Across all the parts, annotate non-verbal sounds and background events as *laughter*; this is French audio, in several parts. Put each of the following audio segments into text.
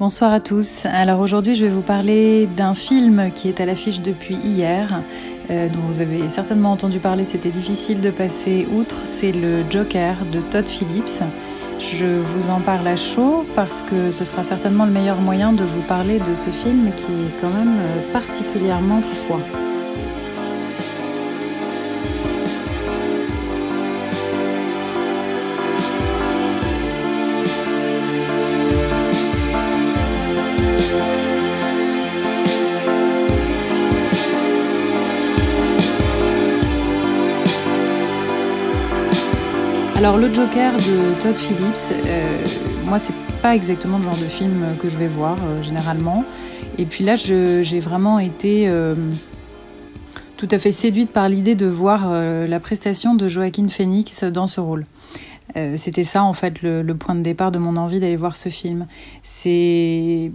Bonsoir à tous. Alors aujourd'hui, je vais vous parler d'un film qui est à l'affiche depuis hier, euh, dont vous avez certainement entendu parler. C'était difficile de passer outre. C'est le Joker de Todd Phillips. Je vous en parle à chaud parce que ce sera certainement le meilleur moyen de vous parler de ce film qui est quand même euh, particulièrement froid. Alors le Joker de Todd Phillips, euh, moi c'est pas exactement le genre de film que je vais voir euh, généralement. Et puis là j'ai vraiment été euh, tout à fait séduite par l'idée de voir la prestation de Joaquin Phoenix dans ce rôle. C'était ça en fait le, le, point de départ de mon envie d'aller voir ce film. C'est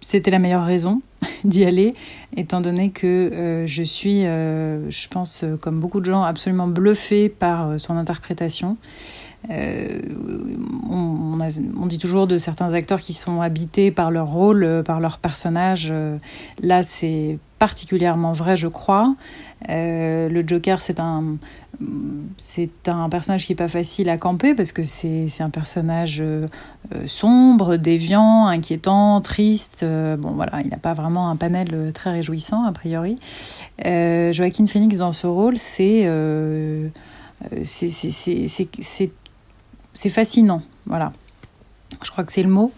c'était la meilleure raison *laughs* d'y aller, étant donné que euh, je suis, euh, je pense, euh, comme beaucoup de gens, absolument bluffée par son interprétation. On, on, dit toujours de certains acteurs qui sont habités par leur rôle, par leur personnage. là, c'est particulièrement vrai, je crois. le Joker, c'est un, c'est un personnage qui n'est pas facile à camper parce que c'est un personnage euh, sombre, déviant, inquiétant, triste. Euh, bon, voilà, il n'a pas vraiment un panel très réjouissant, a priori. Euh, Joaquin Phoenix, dans ce rôle, c'est c'est fascinant. Voilà. Je crois que c'est le mot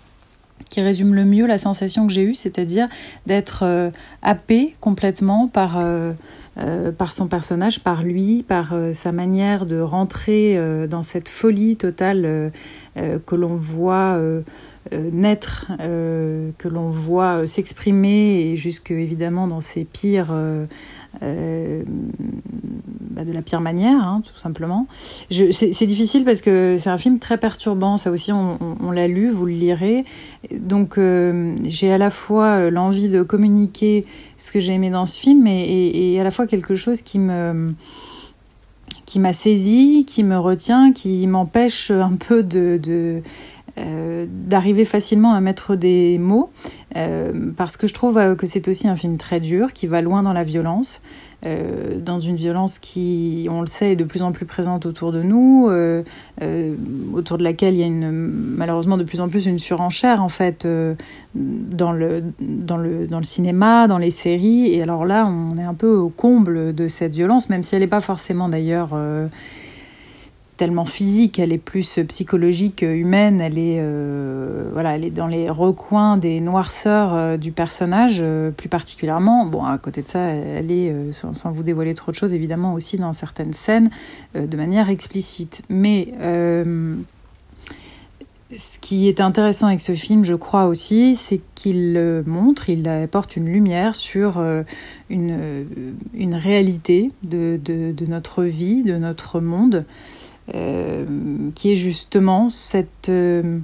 qui résume le mieux la sensation que j'ai eue, c'est-à-dire d'être happé complètement par euh, par son personnage, par lui, par euh, sa manière de rentrer euh, dans cette folie totale que l'on voit naître, que l'on voit s'exprimer et jusque évidemment dans ses pires euh, bah, de la pire manière, hein, tout simplement. C'est difficile parce que c'est un film très perturbant, ça aussi on, l'a lu, vous le lirez. Donc euh, j'ai à la fois l'envie de communiquer ce que j'ai aimé dans ce film et, à la fois quelque chose qui me qui m'a saisi, qui me retient, qui m'empêche un peu de euh, d'arriver facilement à mettre des mots, euh, parce que je trouve euh, que c'est aussi un film très dur, qui va loin dans la violence, dans une violence qui, on le sait, est de plus en plus présente autour de nous, autour de laquelle il y a une, malheureusement de plus en plus une surenchère en fait dans, le, dans, le, dans le cinéma, dans les séries, et alors là on est un peu au comble de cette violence, même si elle n'est pas forcément d'ailleurs tellement physique, elle est plus psychologique, humaine, elle est, euh, voilà, elle est dans les recoins des noirceurs euh, du personnage, euh, plus particulièrement. Bon, à côté de ça, elle est, sans, vous dévoiler trop de choses, évidemment aussi dans certaines scènes, de manière explicite. Mais ce qui est intéressant avec ce film, je crois aussi, c'est qu'il montre, il apporte une lumière sur une, une réalité de, de notre vie, de notre monde. Euh, qui est justement euh,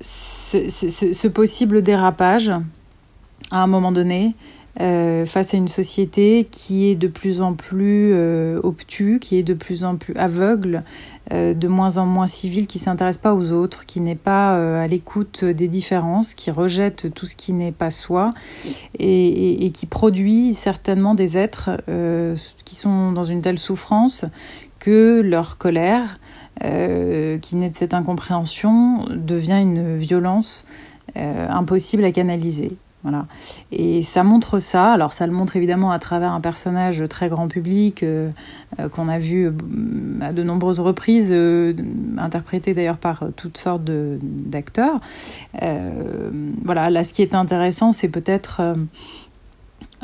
ce, possible dérapage à un moment donné euh, face à une société qui est de plus en plus euh, obtuse, qui est de plus en plus aveugle, euh, de moins en moins civile, qui s'intéresse pas aux autres, qui n'est pas à l'écoute des différences, qui rejette tout ce qui n'est pas soi et, et, qui produit certainement des êtres qui sont dans une telle souffrance que leur colère, qui naît de cette incompréhension, devient une violence impossible à canaliser. Voilà. Et ça montre ça. Alors ça le montre évidemment à travers un personnage très grand public euh, euh, qu'on a vu euh, à de nombreuses reprises, interprété d'ailleurs par toutes sortes d'acteurs. voilà. Là, ce qui est intéressant, c'est peut-être,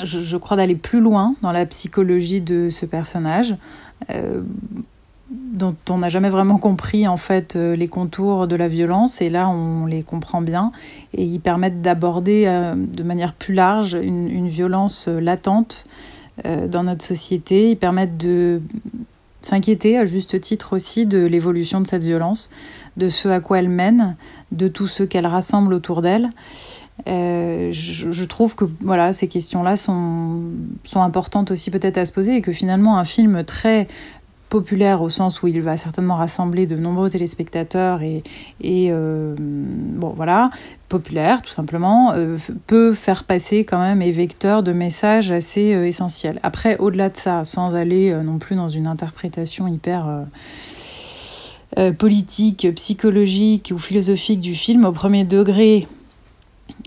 je, crois, d'aller plus loin dans la psychologie de ce personnage dont on n'a jamais vraiment compris en fait euh, les contours de la violence et là on les comprend bien et ils permettent d'aborder euh, de manière plus large une, violence euh, latente dans notre société. Ils permettent de s'inquiéter à juste titre aussi de l'évolution de cette violence, de ce à quoi elle mène, de tout ce qu'elle rassemble autour d'elle. je, je, trouve que voilà ces questions-là sont, sont importantes aussi peut-être à se poser et que finalement un film très populaire au sens où il va certainement rassembler de nombreux téléspectateurs et, euh, bon voilà populaire tout simplement euh, peut faire passer quand même et vecteur de messages assez euh, essentiels. Après au-delà de ça, sans aller non plus dans une interprétation hyper politique, psychologique ou philosophique du film, au premier degré,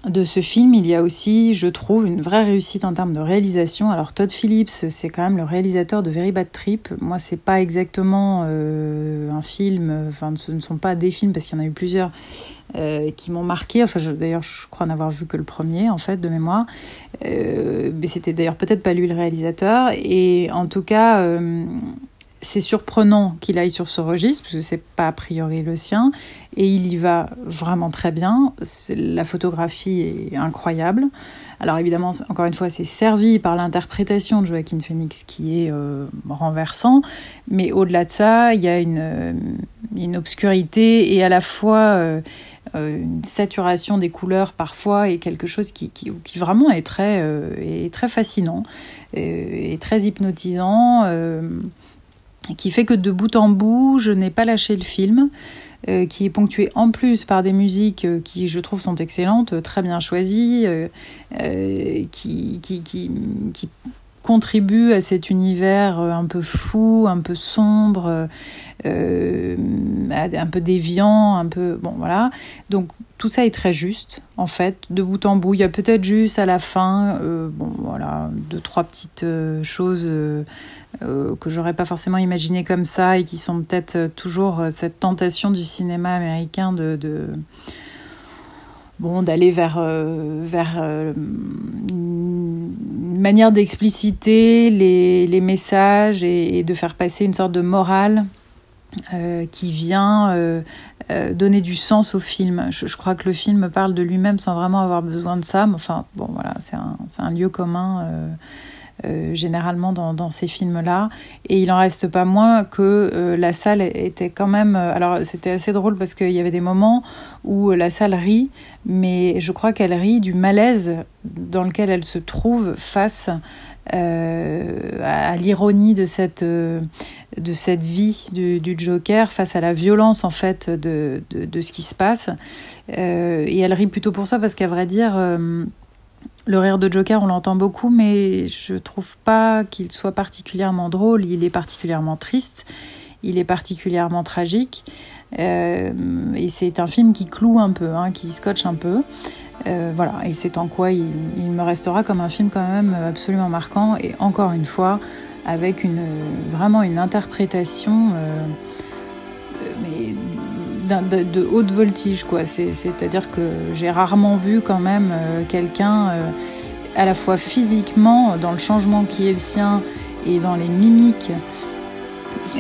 de ce film, il y a aussi, je trouve, une vraie réussite en termes de réalisation. Alors Todd Phillips, c'est quand même le réalisateur de Very Bad Trip. Moi, c'est pas exactement euh, un film, enfin, ce ne sont pas des films parce qu'il y en a eu plusieurs euh, qui m'ont marqué. Enfin, d'ailleurs, je crois n'avoir vu que le premier, en fait, de mémoire. Euh, mais c'était d'ailleurs peut-être pas lui le réalisateur. Et en tout cas c'est surprenant qu'il aille sur ce registre, parce que c'est pas a priori le sien, et il y va vraiment très bien. La photographie est incroyable. Alors évidemment, encore une fois, c'est servi par l'interprétation de Joaquin Phoenix qui est euh, renversant, mais au-delà de ça, il y a une, euh, obscurité et à la fois euh, une saturation des couleurs parfois et quelque chose qui, vraiment est très, fascinant et très hypnotisant qui fait que de bout en bout, je n'ai pas lâché le film, euh, qui est ponctué en plus par des musiques euh, qui, je trouve, sont excellentes, très bien choisies, euh, qui contribuent à cet univers un peu fou, un peu sombre, euh, un peu déviant, un peu... Bon, voilà. Donc, tout ça est très juste, en fait, de bout en bout. Il y a peut-être juste à la fin, euh, bon, voilà, deux, trois petites choses euh, que j'aurais pas forcément imaginé comme ça et qui sont peut-être euh, toujours euh, cette tentation du cinéma américain de, de bon d'aller vers vers manière d'expliciter les, messages et, de faire passer une sorte de morale qui vient donner du sens au film. Je, je, crois que le film parle de lui-même sans vraiment avoir besoin de ça. Mais enfin, bon, voilà, c'est un, un, lieu commun euh, généralement dans, ces films-là. Et il en reste pas moins que euh, la salle était quand même... Euh, alors c'était assez drôle parce qu'il y avait des moments où la salle rit, mais je crois qu'elle rit du malaise dans lequel elle se trouve face à l'ironie de cette, de cette vie du, Joker, face à la violence en fait de, de ce qui se passe. et elle rit plutôt pour ça parce qu'à vrai dire le rire de Joker, on l'entend beaucoup, mais je trouve pas qu'il soit particulièrement drôle. Il est particulièrement triste, il est particulièrement tragique. Euh, et c'est un film qui cloue un peu, hein, qui scotche un peu. Euh, voilà, et c'est en quoi il, me restera comme un film quand même absolument marquant. Et encore une fois, avec une, vraiment une interprétation euh, de, haute voltige, quoi. C'est-à-dire que j'ai rarement vu quand même euh, quelqu'un euh, à la fois physiquement, dans le changement qui est le sien et dans les mimiques, euh,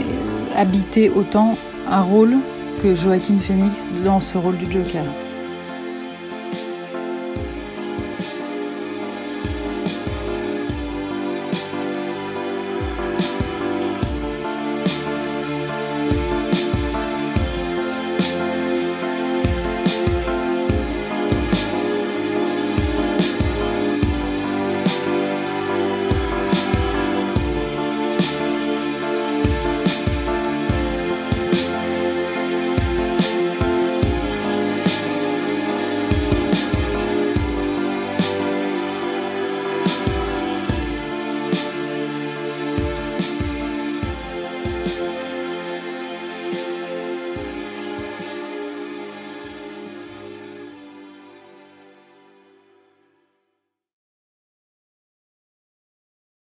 habiter autant un rôle que Joaquin Phoenix dans ce rôle du Joker.